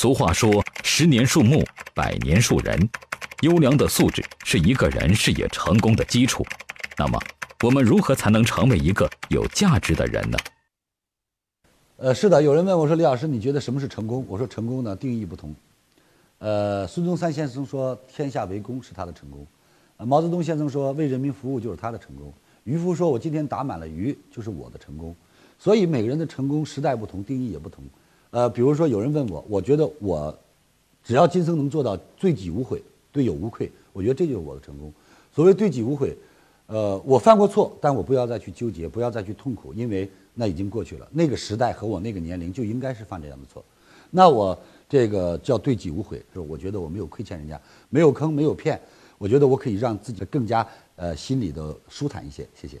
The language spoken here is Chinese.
俗话说：“十年树木，百年树人。”优良的素质是一个人事业成功的基础。那么，我们如何才能成为一个有价值的人呢？呃，是的，有人问我说：“李老师，你觉得什么是成功？”我说：“成功呢，定义不同。”呃，孙中山先生说：“天下为公是他的成功。”呃，毛泽东先生说：“为人民服务就是他的成功。”渔夫说：“我今天打满了鱼就是我的成功。”所以每个人的成功时代不同，定义也不同。呃，比如说有人问我，我觉得我只要今生能做到对己无悔。对友无愧，我觉得这就是我的成功。所谓对己无悔，呃，我犯过错，但我不要再去纠结，不要再去痛苦，因为那已经过去了。那个时代和我那个年龄就应该是犯这样的错。那我这个叫对己无悔，是我觉得我没有亏欠人家，没有坑，没有骗。我觉得我可以让自己更加呃心里的舒坦一些。谢谢。